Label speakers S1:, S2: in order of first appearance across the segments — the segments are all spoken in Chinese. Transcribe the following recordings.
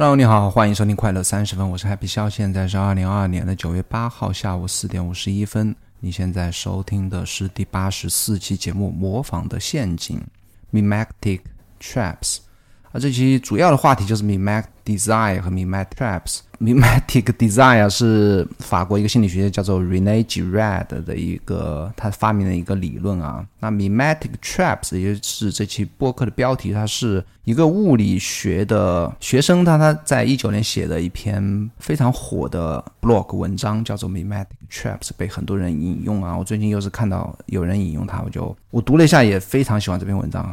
S1: Hello，你好，欢迎收听快乐三十分，我是 Happy 肖，现在是二零二二年的九月八号下午四点五十一分。你现在收听的是第八十四期节目《模仿的陷阱》（Mimetic Traps）。这期主要的话题就是 Mimetic Desire 和 Mimetic Traps。Mimetic Desire 是法国一个心理学家叫做 Rene Girard 的一个他发明的一个理论啊。那 Mimetic Traps 也就是这期播客的标题，它是一个物理学的学生，他他在一九年写的一篇非常火的 blog 文章，叫做 Mimetic Traps，被很多人引用啊。我最近又是看到有人引用它，我就我读了一下，也非常喜欢这篇文章。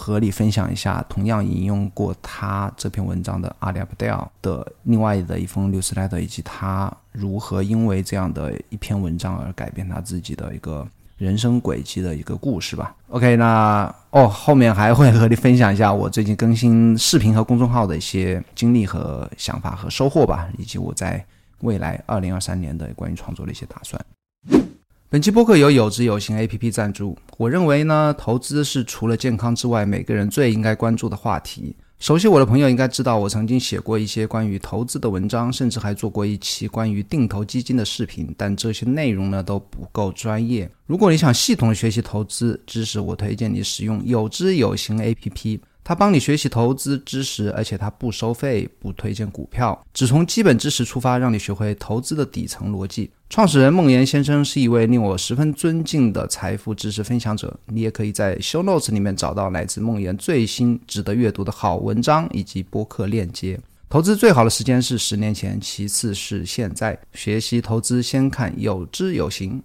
S1: 和你分享一下，同样引用过他这篇文章的阿里阿布戴尔的另外的一封 newsletter，以及他如何因为这样的一篇文章而改变他自己的一个人生轨迹的一个故事吧。OK，那哦，后面还会和你分享一下我最近更新视频和公众号的一些经历和想法和收获吧，以及我在未来二零二三年的关于创作的一些打算。本期播客由有知有行 A P P 赞助。我认为呢，投资是除了健康之外，每个人最应该关注的话题。熟悉我的朋友应该知道，我曾经写过一些关于投资的文章，甚至还做过一期关于定投基金的视频。但这些内容呢都不够专业。如果你想系统学习投资知识，我推荐你使用有知有行 A P P。它帮你学习投资知识，而且它不收费，不推荐股票，只从基本知识出发，让你学会投资的底层逻辑。创始人孟岩先生是一位令我十分尊敬的财富知识分享者。你也可以在 Show Notes 里面找到来自孟岩最新值得阅读的好文章以及播客链接。投资最好的时间是十年前，其次是现在。学习投资先看有知有行。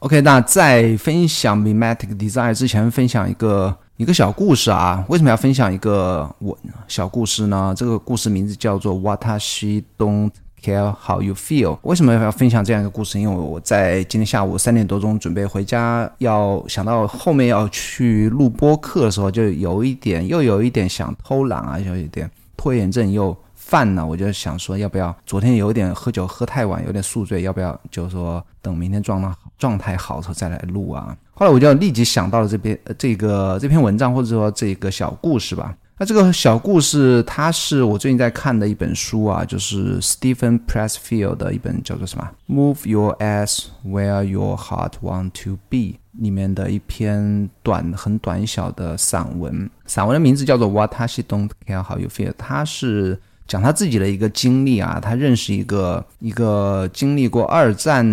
S1: OK，那在分享 Mimetic Design 之前，分享一个。一个小故事啊，为什么要分享一个我小故事呢？这个故事名字叫做 Watashi Don't Care How You Feel。为什么要分享这样一个故事？因为我在今天下午三点多钟准备回家，要想到后面要去录播课的时候，就有一点又有一点想偷懒啊，有一点拖延症又犯了。我就想说，要不要昨天有点喝酒喝太晚，有点宿醉，要不要就是说等明天状态状态好的时候再来录啊？后来我就立即想到了这篇呃这个这篇文章，或者说这个小故事吧。那这个小故事，它是我最近在看的一本书啊，就是 Stephen Pressfield 的一本叫做什么《Move Your Ass Where Your Heart Want to Be》里面的一篇短很短小的散文。散文的名字叫做 Watashi Don't Care How You Feel，它是。讲他自己的一个经历啊，他认识一个一个经历过二战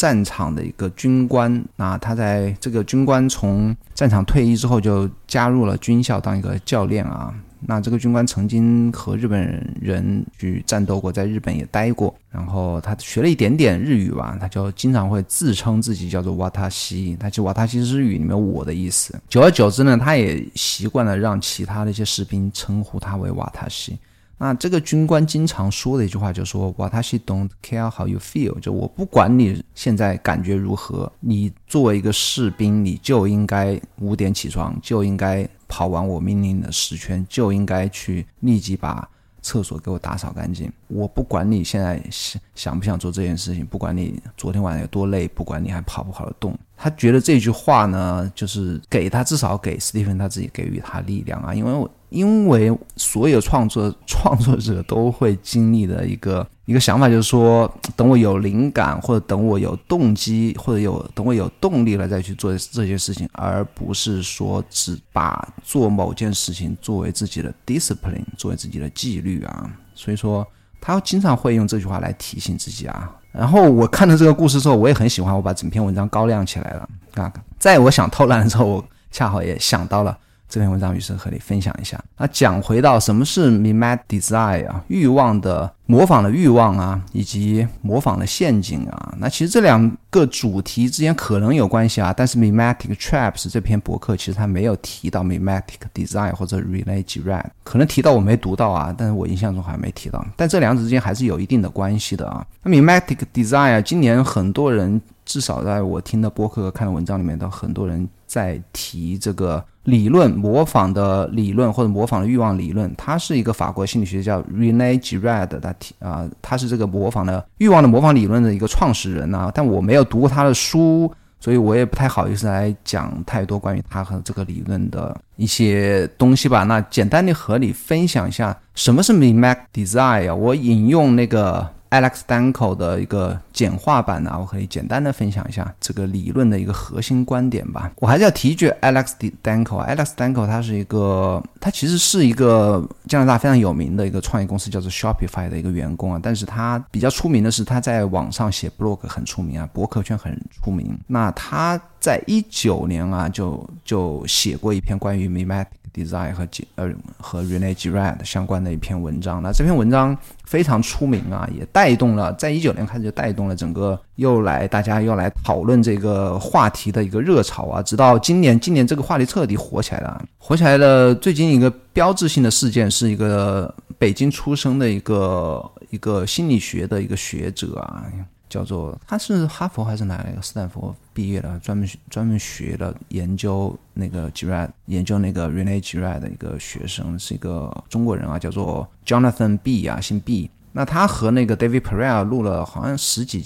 S1: 战场的一个军官啊，他在这个军官从战场退役之后，就加入了军校当一个教练啊。那这个军官曾经和日本人去战斗过，在日本也待过，然后他学了一点点日语吧，他就经常会自称自己叫做瓦塔西，他就瓦塔西日语里面我的意思。久而久之呢，他也习惯了让其他的一些士兵称呼他为瓦塔西。那这个军官经常说的一句话就是说，Watashi don't care how you feel，就我不管你现在感觉如何，你作为一个士兵，你就应该五点起床，就应该跑完我命令的十圈，就应该去立即把厕所给我打扫干净。我不管你现在想想不想做这件事情，不管你昨天晚上有多累，不管你还跑不跑得动。他觉得这句话呢，就是给他至少给斯蒂芬他自己给予他力量啊，因为我。因为所有创作创作者都会经历的一个一个想法，就是说，等我有灵感，或者等我有动机，或者有等我有动力了再去做这些事情，而不是说只把做某件事情作为自己的 discipline，作为自己的纪律啊。所以说，他经常会用这句话来提醒自己啊。然后我看到这个故事之后，我也很喜欢，我把整篇文章高亮起来了啊。在我想偷懒的时候，我恰好也想到了。这篇文章于是和你分享一下。那讲回到什么是 mimetic desire 啊，欲望的模仿的欲望啊，以及模仿的陷阱啊。那其实这两个主题之间可能有关系啊，但是 mimetic traps 这篇博客其实它没有提到 mimetic desire 或者 relay girard，可能提到我没读到啊，但是我印象中好像没提到。但这两者之间还是有一定的关系的啊。那 mimetic desire 今年很多人至少在我听的博客和看的文章里面，都很多人在提这个。理论模仿的理论或者模仿的欲望理论，他是一个法国心理学家叫 Rene Girard 的提啊，他是这个模仿的欲望的模仿理论的一个创始人呐。但我没有读过他的书，所以我也不太好意思来讲太多关于他和这个理论的一些东西吧。那简单的和你分享一下什么是 Mimac Design 啊，我引用那个。Alex Danko 的一个简化版呢，我可以简单的分享一下这个理论的一个核心观点吧。我还是要提一句，Alex Danko。Alex Danko 他是一个，他其实是一个加拿大非常有名的一个创业公司叫做 Shopify 的一个员工啊。但是他比较出名的是他在网上写 blog 很出名啊，博客圈很出名。那他在一九年啊，就就写过一篇关于 Mimetic Design 和呃和 Rene Girard 相关的一篇文章。那这篇文章。非常出名啊，也带动了，在一九年开始就带动了整个又来大家又来讨论这个话题的一个热潮啊，直到今年，今年这个话题彻底火起来了。火起来的最近一个标志性的事件是一个北京出生的一个一个心理学的一个学者啊。叫做他是哈佛还是哪一个斯坦福毕业的，专门专门学的研究那个 Girard 研究那个 Rene Girard 的一个学生，是一个中国人啊，叫做 Jonathan B 啊，姓 B。那他和那个 David Perel 录了好像十几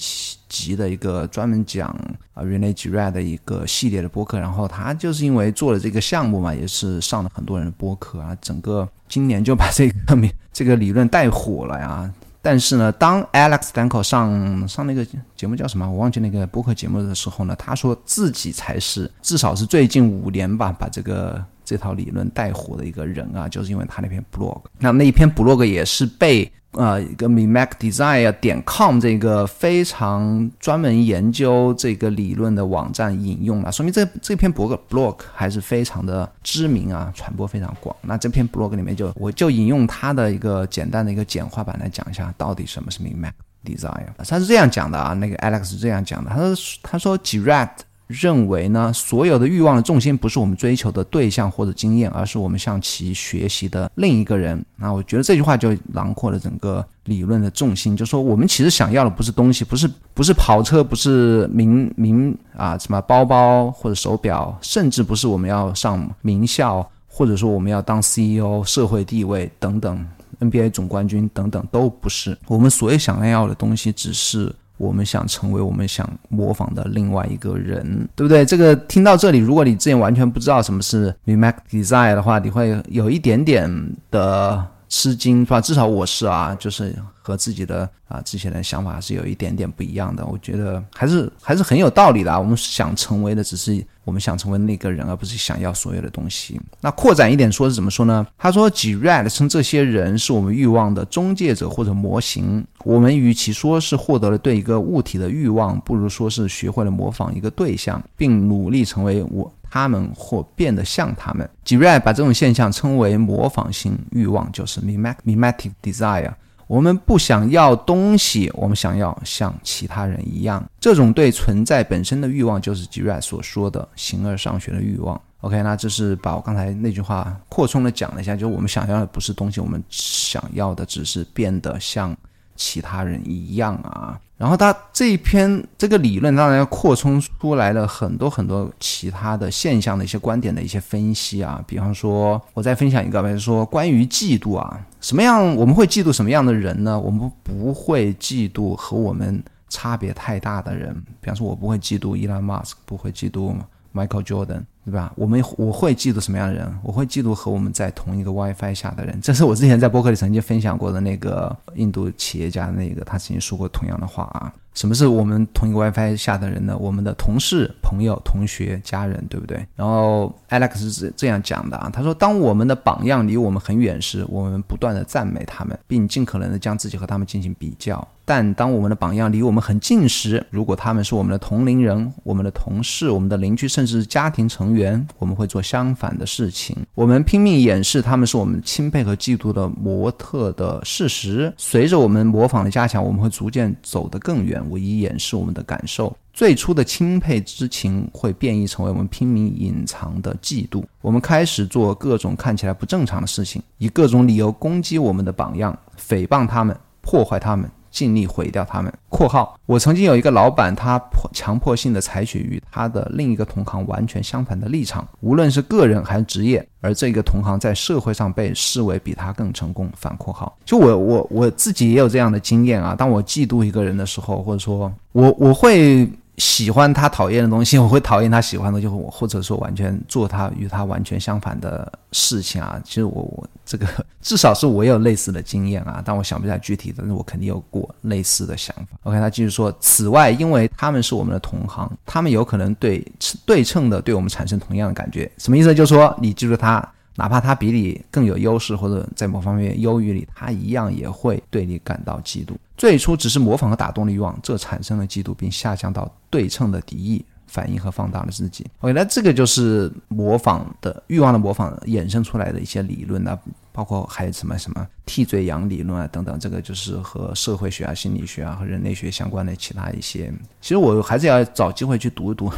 S1: 集的一个专门讲啊 Rene Girard 的一个系列的播客，然后他就是因为做了这个项目嘛，也是上了很多人的播客啊，整个今年就把这个名这个理论带火了呀。但是呢，当 Alex Danko 上上那个节目叫什么？我忘记那个播客节目的时候呢，他说自己才是至少是最近五年吧，把这个。这套理论带火的一个人啊，就是因为他那篇 blog。那那一篇 blog 也是被呃一个 mimacdesign 点 com 这个非常专门研究这个理论的网站引用了，说明这这篇博客 blog 还是非常的知名啊，传播非常广。那这篇 blog 里面就我就引用他的一个简单的一个简化版来讲一下，到底什么是 mimacdesign。他是这样讲的啊，那个 Alex 是这样讲的，他说他说 Girard。认为呢，所有的欲望的重心不是我们追求的对象或者经验，而是我们向其学习的另一个人。那我觉得这句话就囊括了整个理论的重心，就说我们其实想要的不是东西，不是不是跑车，不是名名啊什么包包或者手表，甚至不是我们要上名校，或者说我们要当 CEO、社会地位等等，NBA 总冠军等等都不是。我们所有想要的东西，只是。我们想成为我们想模仿的另外一个人，对不对？这个听到这里，如果你之前完全不知道什么是 Mimac Design 的话，你会有一点点的吃惊，是吧？至少我是啊，就是和自己的啊之前的想法是有一点点不一样的。我觉得还是还是很有道理的。啊我们想成为的只是。我们想成为那个人，而不是想要所有的东西。那扩展一点说是怎么说呢？他说，Girard 称这些人是我们欲望的中介者或者模型。我们与其说是获得了对一个物体的欲望，不如说是学会了模仿一个对象，并努力成为我 他们或变得像他们。Girard 把这种现象称为模仿性欲望，就是 mimetic desire。我们不想要东西，我们想要像其他人一样。这种对存在本身的欲望，就是吉瑞所说的形而上学的欲望。OK，那这是把我刚才那句话扩充的讲了一下，就是我们想要的不是东西，我们想要的只是变得像其他人一样啊。然后他这一篇这个理论当然要扩充出来了很多很多其他的现象的一些观点的一些分析啊，比方说我再分享一个，比如说关于嫉妒啊，什么样我们会嫉妒什么样的人呢？我们不会嫉妒和我们差别太大的人，比方说我不会嫉妒伊兰马斯克，不会嫉妒吗 Michael Jordan。对吧？我们我会嫉妒什么样的人？我会嫉妒和我们在同一个 WiFi 下的人。这是我之前在博客里曾经分享过的那个印度企业家，那个他曾经说过同样的话啊。什么是我们同一个 WiFi 下的人呢？我们的同事、朋友、同学、家人，对不对？然后 Alex 是这样讲的啊，他说：“当我们的榜样离我们很远时，我们不断的赞美他们，并尽可能的将自己和他们进行比较。但当我们的榜样离我们很近时，如果他们是我们的同龄人、我们的同事、我们的邻居，甚至是家庭成员。”，我们会做相反的事情。我们拼命掩饰他们是我们钦佩和嫉妒的模特的事实。随着我们模仿的加强，我们会逐渐走得更远，无以掩饰我们的感受。最初的钦佩之情会变异成为我们拼命隐藏的嫉妒。我们开始做各种看起来不正常的事情，以各种理由攻击我们的榜样，诽谤他们，破坏他们。尽力毁掉他们。（括号）我曾经有一个老板，他迫强迫性的采取与他的另一个同行完全相反的立场，无论是个人还是职业，而这个同行在社会上被视为比他更成功。反括号，就我我我自己也有这样的经验啊。当我嫉妒一个人的时候，或者说我我会喜欢他讨厌的东西，我会讨厌他喜欢的，就我或者说完全做他与他完全相反的事情啊。其实我我这个 至少是我有类似的经验啊，但我想不起来具体的，但是我肯定有过类似的想法。OK，他继续说，此外，因为他们是我们的同行，他们有可能对对称的对我们产生同样的感觉。什么意思？就是说你记住他。哪怕他比你更有优势，或者在某方面优于你，他一样也会对你感到嫉妒。最初只是模仿和打动的欲望，这产生了嫉妒，并下降到对称的敌意，反应和放大了自己。OK，那这个就是模仿的欲望的模仿衍生出来的一些理论啊，包括还有什么什么替罪羊理论啊等等，这个就是和社会学啊、心理学啊和人类学相关的其他一些。其实我还是要找机会去读一读。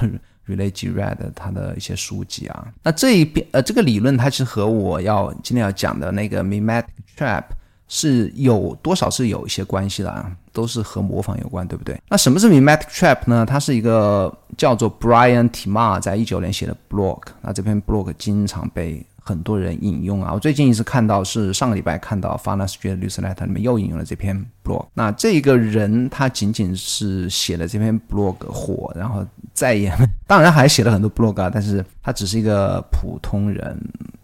S1: Relay G Red 他的一些书籍啊，那这一边呃这个理论它其实和我要今天要讲的那个 Mimetic Trap 是有多少是有一些关系的啊，都是和模仿有关，对不对？那什么是 Mimetic Trap 呢？它是一个叫做 Brian Timar 在一九年写的 blog，那这篇 blog 经常被。很多人引用啊，我最近一次看到是上个礼拜看到《Finance Street Newsletter》里面又引用了这篇 blog。那这个人他仅仅是写了这篇 blog 火，然后再也当然还写了很多 blog 啊，但是他只是一个普通人，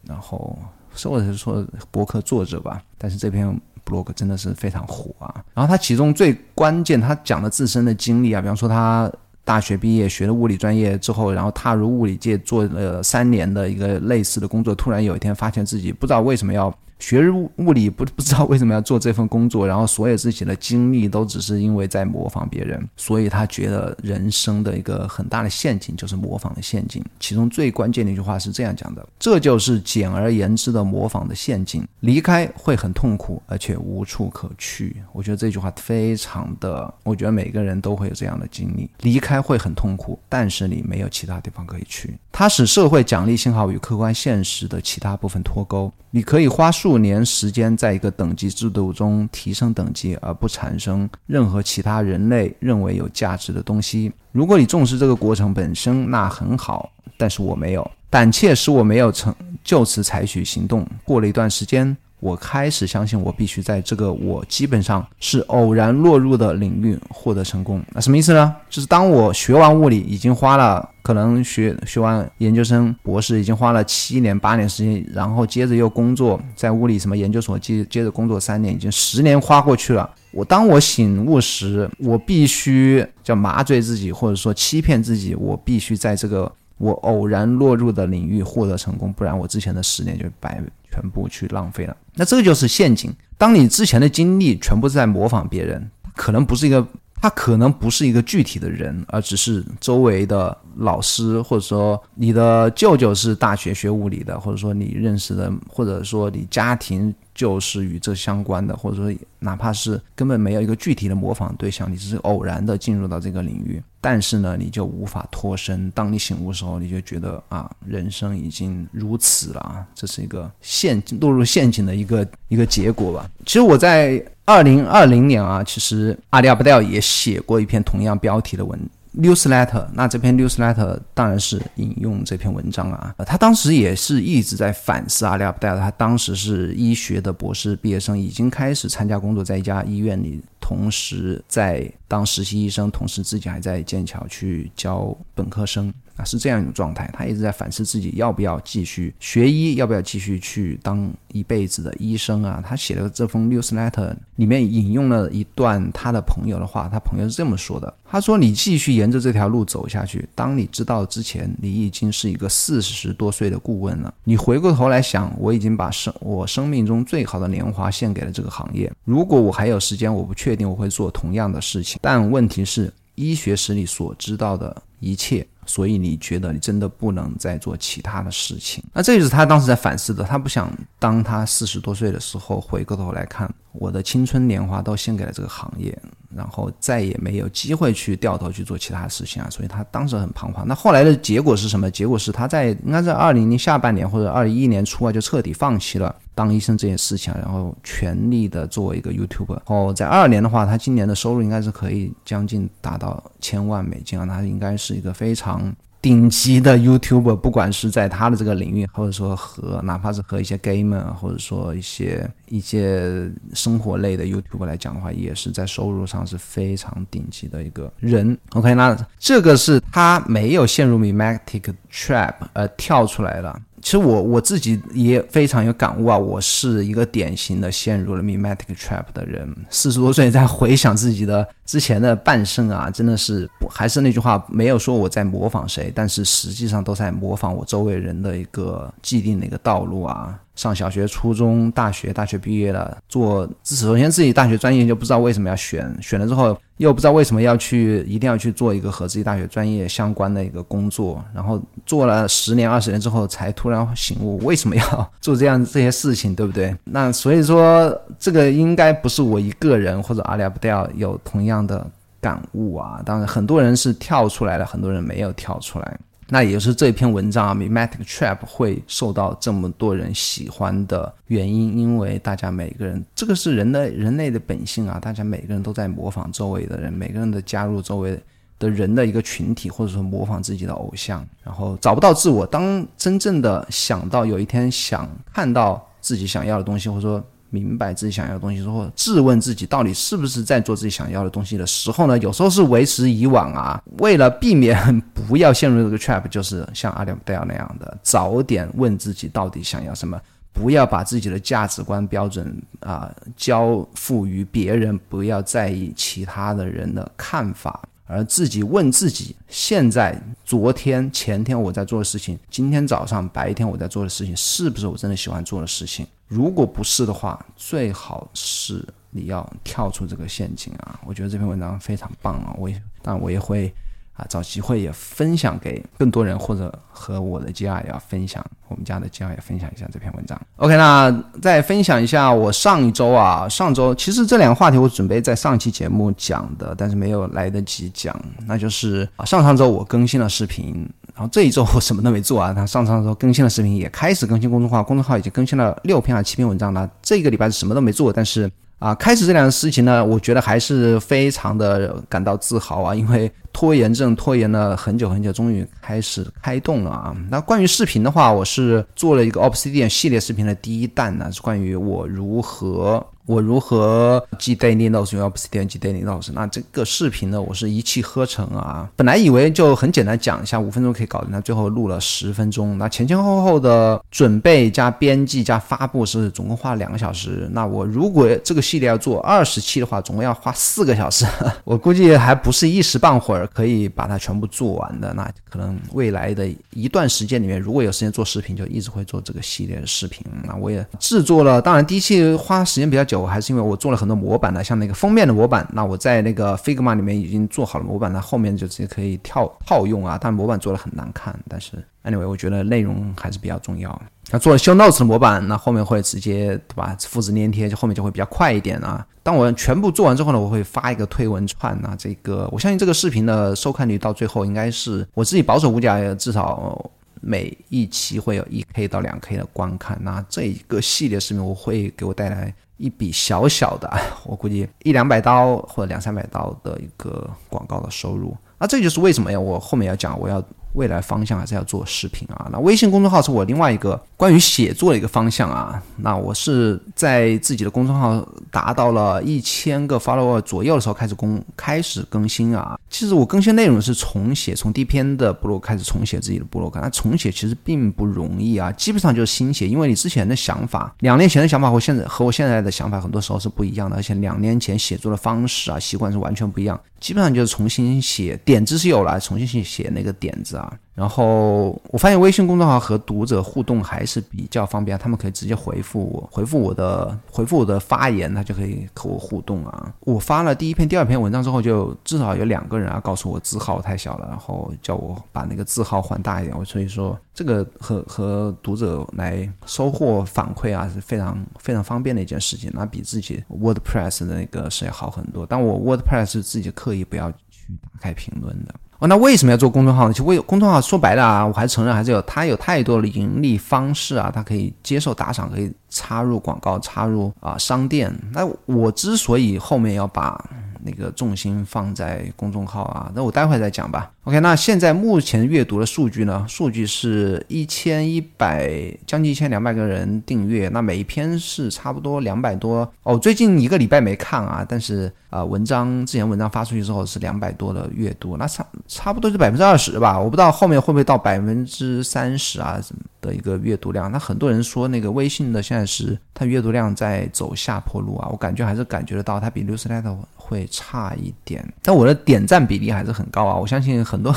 S1: 然后或者是说博客作者吧。但是这篇 blog 真的是非常火啊。然后他其中最关键，他讲的自身的经历啊，比方说他。大学毕业学了物理专业之后，然后踏入物理界做了三年的一个类似的工作，突然有一天发现自己不知道为什么要。学物物理不 不知道为什么要做这份工作，然后所有自己的经历都只是因为在模仿别人，所以他觉得人生的一个很大的陷阱就是模仿的陷阱。其中最关键的一句话是这样讲的：这就是简而言之的模仿的陷阱。离开会很痛苦，而且无处可去。我觉得这句话非常的，我觉得每个人都会有这样的经历。离开会很痛苦，但是你没有其他地方可以去。它使社会奖励信号与客观现实的其他部分脱钩。你可以花数数年时间在一个等级制度中提升等级，而不产生任何其他人类认为有价值的东西。如果你重视这个过程本身，那很好。但是我没有，胆怯使我没有成就此采取行动。过了一段时间。我开始相信，我必须在这个我基本上是偶然落入的领域获得成功。那什么意思呢？就是当我学完物理，已经花了可能学学完研究生、博士，已经花了七年、八年时间，然后接着又工作在物理什么研究所，接接着工作三年，已经十年花过去了。我当我醒悟时，我必须叫麻醉自己，或者说欺骗自己，我必须在这个我偶然落入的领域获得成功，不然我之前的十年就白。全部去浪费了，那这个就是陷阱。当你之前的经历全部在模仿别人，可能不是一个，他可能不是一个具体的人，而只是周围的老师，或者说你的舅舅是大学学物理的，或者说你认识的，或者说你家庭。就是与这相关的，或者说哪怕是根本没有一个具体的模仿对象，你只是偶然的进入到这个领域，但是呢，你就无法脱身。当你醒悟的时候，你就觉得啊，人生已经如此了啊，这是一个陷落入陷阱的一个一个结果吧。其实我在二零二零年啊，其实阿里阿布戴也写过一篇同样标题的文。Newsletter，那这篇 Newsletter 当然是引用这篇文章啊。他当时也是一直在反思阿里阿布戴他当时是医学的博士毕业生，已经开始参加工作，在一家医院里，同时在当实习医生，同时自己还在剑桥去教本科生。啊，是这样一种状态，他一直在反思自己要不要继续学医，要不要继续去当一辈子的医生啊？他写的这封 newsletter 里面引用了一段他的朋友的话，他朋友是这么说的：他说，你继续沿着这条路走下去，当你知道之前，你已经是一个四十多岁的顾问了。你回过头来想，我已经把生我生命中最好的年华献给了这个行业。如果我还有时间，我不确定我会做同样的事情。但问题是，医学史里所知道的一切。所以你觉得你真的不能再做其他的事情？那这就是他当时在反思的。他不想当他四十多岁的时候回过头来看，我的青春年华都献给了这个行业。然后再也没有机会去掉头去做其他事情啊，所以他当时很彷徨。那后来的结果是什么？结果是他在应该在二零年下半年或者二一年初啊，就彻底放弃了当医生这件事情，然后全力的做一个 YouTube。哦，在二年的话，他今年的收入应该是可以将近达到千万美金啊，他应该是一个非常。顶级的 YouTuber，不管是在他的这个领域，或者说和哪怕是和一些 gamer，或者说一些一些生活类的 YouTuber 来讲的话，也是在收入上是非常顶级的一个人。OK，那这个是他没有陷入 mimetic trap 而跳出来了。其实我我自己也非常有感悟啊，我是一个典型的陷入了 mimetic trap 的人。四十多岁在回想自己的之前的半生啊，真的是还是那句话，没有说我在模仿谁，但是实际上都在模仿我周围人的一个既定的一个道路啊。上小学、初中、大学，大学毕业了，做首先自己大学专业就不知道为什么要选，选了之后又不知道为什么要去，一定要去做一个和自己大学专业相关的一个工作，然后做了十年、二十年之后，才突然醒悟为什么要 做这样这些事情，对不对？那所以说，这个应该不是我一个人或者阿里阿不掉有同样的感悟啊。当然，很多人是跳出来了，很多人没有跳出来。那也就是这篇文章啊，mimetic trap 会受到这么多人喜欢的原因，因为大家每个人，这个是人的人类的本性啊，大家每个人都在模仿周围的人，每个人的加入周围的人的一个群体，或者说模仿自己的偶像，然后找不到自我。当真正的想到有一天想看到自己想要的东西，或者说。明白自己想要的东西之后，质问自己到底是不是在做自己想要的东西的时候呢？有时候是为时已晚啊。为了避免不要陷入这个 trap，就是像阿里戴尔那样的，早点问自己到底想要什么，不要把自己的价值观标准啊交付于别人，不要在意其他的人的看法，而自己问自己：现在、昨天、前天我在做的事情，今天早上、白天我在做的事情，是不是我真的喜欢做的事情？如果不是的话，最好是你要跳出这个陷阱啊！我觉得这篇文章非常棒啊！我也，但我也会啊找机会也分享给更多人，或者和我的 G R 也要分享，我们家的 G R 也分享一下这篇文章。OK，那再分享一下我上一周啊，上周其实这两个话题我准备在上期节目讲的，但是没有来得及讲，那就是啊上上周我更新了视频。然后这一周我什么都没做啊，他上上周更新了视频，也开始更新公众号，公众号已经更新了六篇还是七篇文章了。这个礼拜是什么都没做，但是啊，开始这两个事情呢，我觉得还是非常的感到自豪啊，因为拖延症拖延了很久很久，终于开始开动了啊。那关于视频的话，我是做了一个 Obsidian 系列视频的第一弹呢，是关于我如何。我如何记 daily notes 用 Obsidian 记 daily notes？那这个视频呢，我是一气呵成啊！本来以为就很简单讲一下，五分钟可以搞定，那最后录了十分钟。那前前后后的准备加编辑加发布是总共花了两个小时。那我如果这个系列要做二十期的话，总共要花四个小时。我估计还不是一时半会儿可以把它全部做完的。那可能未来的一段时间里面，如果有时间做视频，就一直会做这个系列的视频。那我也制作了，当然第一期花时间比较久。还是因为我做了很多模板的，像那个封面的模板，那我在那个 Figma 里面已经做好了模板，那后面就直接可以跳套用啊。但模板做的很难看，但是 anyway，我觉得内容还是比较重要。那做了 Show Notes 的模板，那后面会直接对吧？复制粘贴，就后面就会比较快一点啊。当我全部做完之后呢，我会发一个推文串啊。这个我相信这个视频的收看率到最后应该是我自己保守估计啊，至少。每一期会有一 k 到两 k 的观看，那这一个系列视频我会给我带来一笔小小的，我估计一两百刀或者两三百刀的一个广告的收入。那这就是为什么呀？我后面要讲，我要。未来方向还是要做视频啊。那微信公众号是我另外一个关于写作的一个方向啊。那我是在自己的公众号达到了一千个 follower 左右的时候开始公开始更新啊。其实我更新内容是重写，从第一篇的部落开始重写自己的部落格。那重写其实并不容易啊，基本上就是新写，因为你之前的想法，两年前的想法和现在和我现在的想法很多时候是不一样的，而且两年前写作的方式啊习惯是完全不一样。基本上就是重新写点子是有了，重新去写那个点子啊。然后我发现微信公众号和读者互动还是比较方便，他们可以直接回复我，回复我的回复我的发言，他就可以和我互动啊。我发了第一篇、第二篇文章之后，就至少有两个人啊告诉我字号太小了，然后叫我把那个字号换大一点。我所以说这个和和读者来收获反馈啊是非常非常方便的一件事情，那比自己 WordPress 的那个是要好很多。但我 WordPress 是自己刻意不要去打开评论的。哦，那为什么要做公众号呢？其实为公众号说白了啊，我还承认还是有它有太多的盈利方式啊，它可以接受打赏，可以插入广告，插入啊商店。那我之所以后面要把那个重心放在公众号啊，那我待会再讲吧。OK，那现在目前阅读的数据呢？数据是一千一百，将近一千两百个人订阅，那每一篇是差不多两百多哦。最近一个礼拜没看啊，但是啊，文章之前文章发出去之后是两百多的阅读，那差差不多是百分之二十吧。我不知道后面会不会到百分之三十啊的一个阅读量。那很多人说那个微信的现在是它阅读量在走下坡路啊，我感觉还是感觉得到它比 Newsletter 会差一点，但我的点赞比例还是很高啊！我相信很多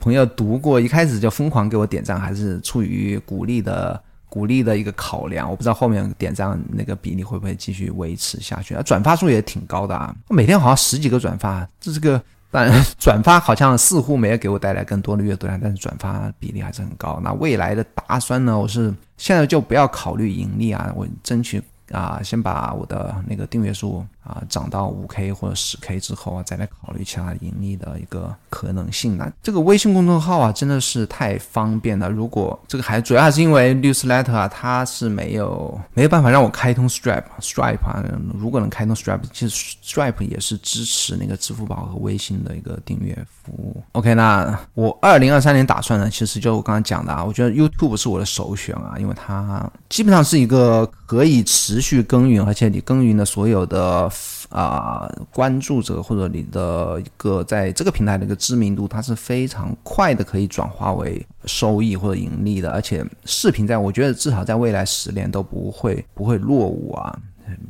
S1: 朋友读过，一开始就疯狂给我点赞，还是出于鼓励的鼓励的一个考量。我不知道后面点赞那个比例会不会继续维持下去啊？转发数也挺高的啊，我每天好像十几个转发，这是个但 转发好像似乎没有给我带来更多的阅读量，但是转发比例还是很高。那未来的打算呢？我是现在就不要考虑盈利啊，我争取。啊，先把我的那个订阅数啊涨到五 K 或者十 K 之后啊，再来考虑其他盈利的一个可能性。那这个微信公众号啊，真的是太方便了。如果这个还主要还是因为 Newsletter 啊，它是没有没有办法让我开通 Stripe，Stripe 啊，如果能开通 Stripe，其实 Stripe 也是支持那个支付宝和微信的一个订阅服务。OK，那我二零二三年打算呢，其实就我刚刚讲的啊，我觉得 YouTube 是我的首选啊，因为它基本上是一个可以持续耕耘，而且你耕耘的所有的啊关注者或者你的一个在这个平台的一个知名度，它是非常快的可以转化为收益或者盈利的。而且视频在我觉得至少在未来十年都不会不会落伍啊。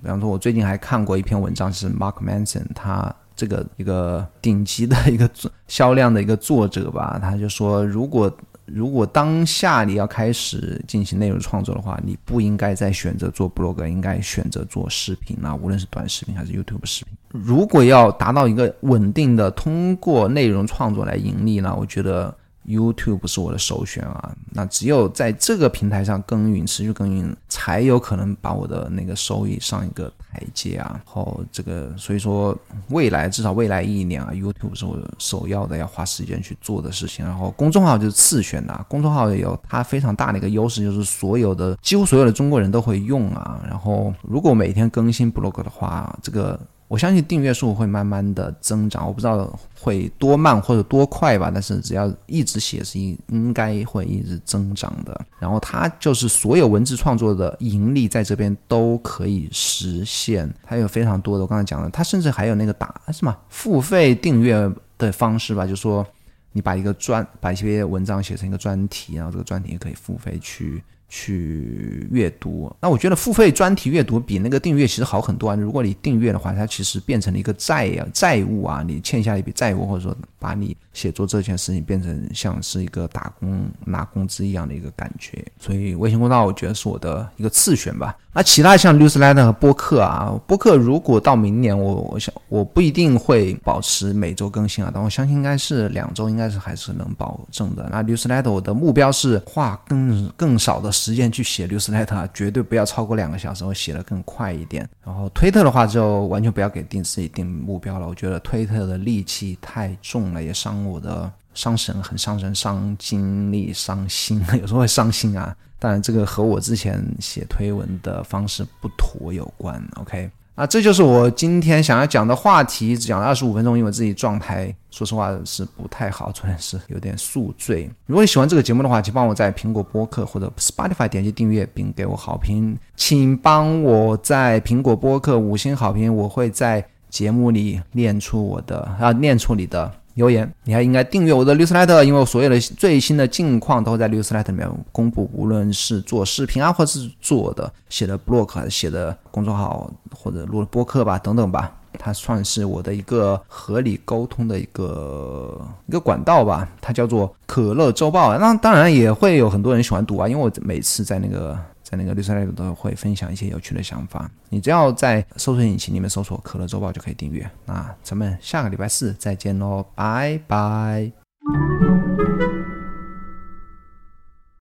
S1: 比方说，我最近还看过一篇文章，是 Mark Manson，他这个一个顶级的一个销量的一个作者吧，他就说如果。如果当下你要开始进行内容创作的话，你不应该再选择做 blog，应该选择做视频啊，无论是短视频还是 YouTube 视频。如果要达到一个稳定的通过内容创作来盈利呢，我觉得。YouTube 是我的首选啊，那只有在这个平台上耕耘，持续耕耘，才有可能把我的那个收益上一个台阶啊。然后这个，所以说未来至少未来一年啊，YouTube 是我首要的要花时间去做的事情。然后公众号就是次选的，公众号也有它非常大的一个优势，就是所有的几乎所有的中国人都会用啊。然后如果每天更新 blog 的话，这个。我相信订阅数会慢慢的增长，我不知道会多慢或者多快吧，但是只要一直写是应应该会一直增长的。然后它就是所有文字创作的盈利在这边都可以实现，它有非常多的我刚才讲的，它甚至还有那个打什么付费订阅的方式吧，就说你把一个专把一些文章写成一个专题，然后这个专题也可以付费去。去阅读，那我觉得付费专题阅读比那个订阅其实好很多啊。如果你订阅的话，它其实变成了一个债啊债务啊，你欠下一笔债务，或者说把你写作这件事情变成像是一个打工拿工资一样的一个感觉。所以微信公众号我觉得是我的一个次选吧。那其他像 Newsletter 和播客啊，播客如果到明年我我想我不一定会保持每周更新啊，但我相信应该是两周应该是还是能保证的。那 Newsletter 我的目标是花更更少的。时间去写 newsletter，绝对不要超过两个小时，我写的更快一点。然后推特的话，就完全不要给定自己定目标了。我觉得推特的戾气太重了，也伤我的伤神，很伤神，伤精力，伤心，有时候会伤心啊。当然，这个和我之前写推文的方式不妥有关。OK。啊，这就是我今天想要讲的话题，只讲了二十五分钟，因为自己状态说实话是不太好，昨天是有点宿醉。如果你喜欢这个节目的话，请帮我在苹果播客或者 Spotify 点击订阅并给我好评，请帮我在苹果播客五星好评，我会在节目里念出我的啊，念出你的。留言，你还应该订阅我的 newsletter，因为我所有的最新的近况都会在 newsletter 里面公布。无论是做视频啊，或是做的写的 blog、写的公众号或者录的播客吧，等等吧，它算是我的一个合理沟通的一个一个管道吧。它叫做可乐周报。那当然也会有很多人喜欢读啊，因为我每次在那个。在那个绿色类都会分享一些有趣的想法，你只要在搜索引擎里面搜索“可乐周报”就可以订阅。那咱们下个礼拜四再见喽，拜拜。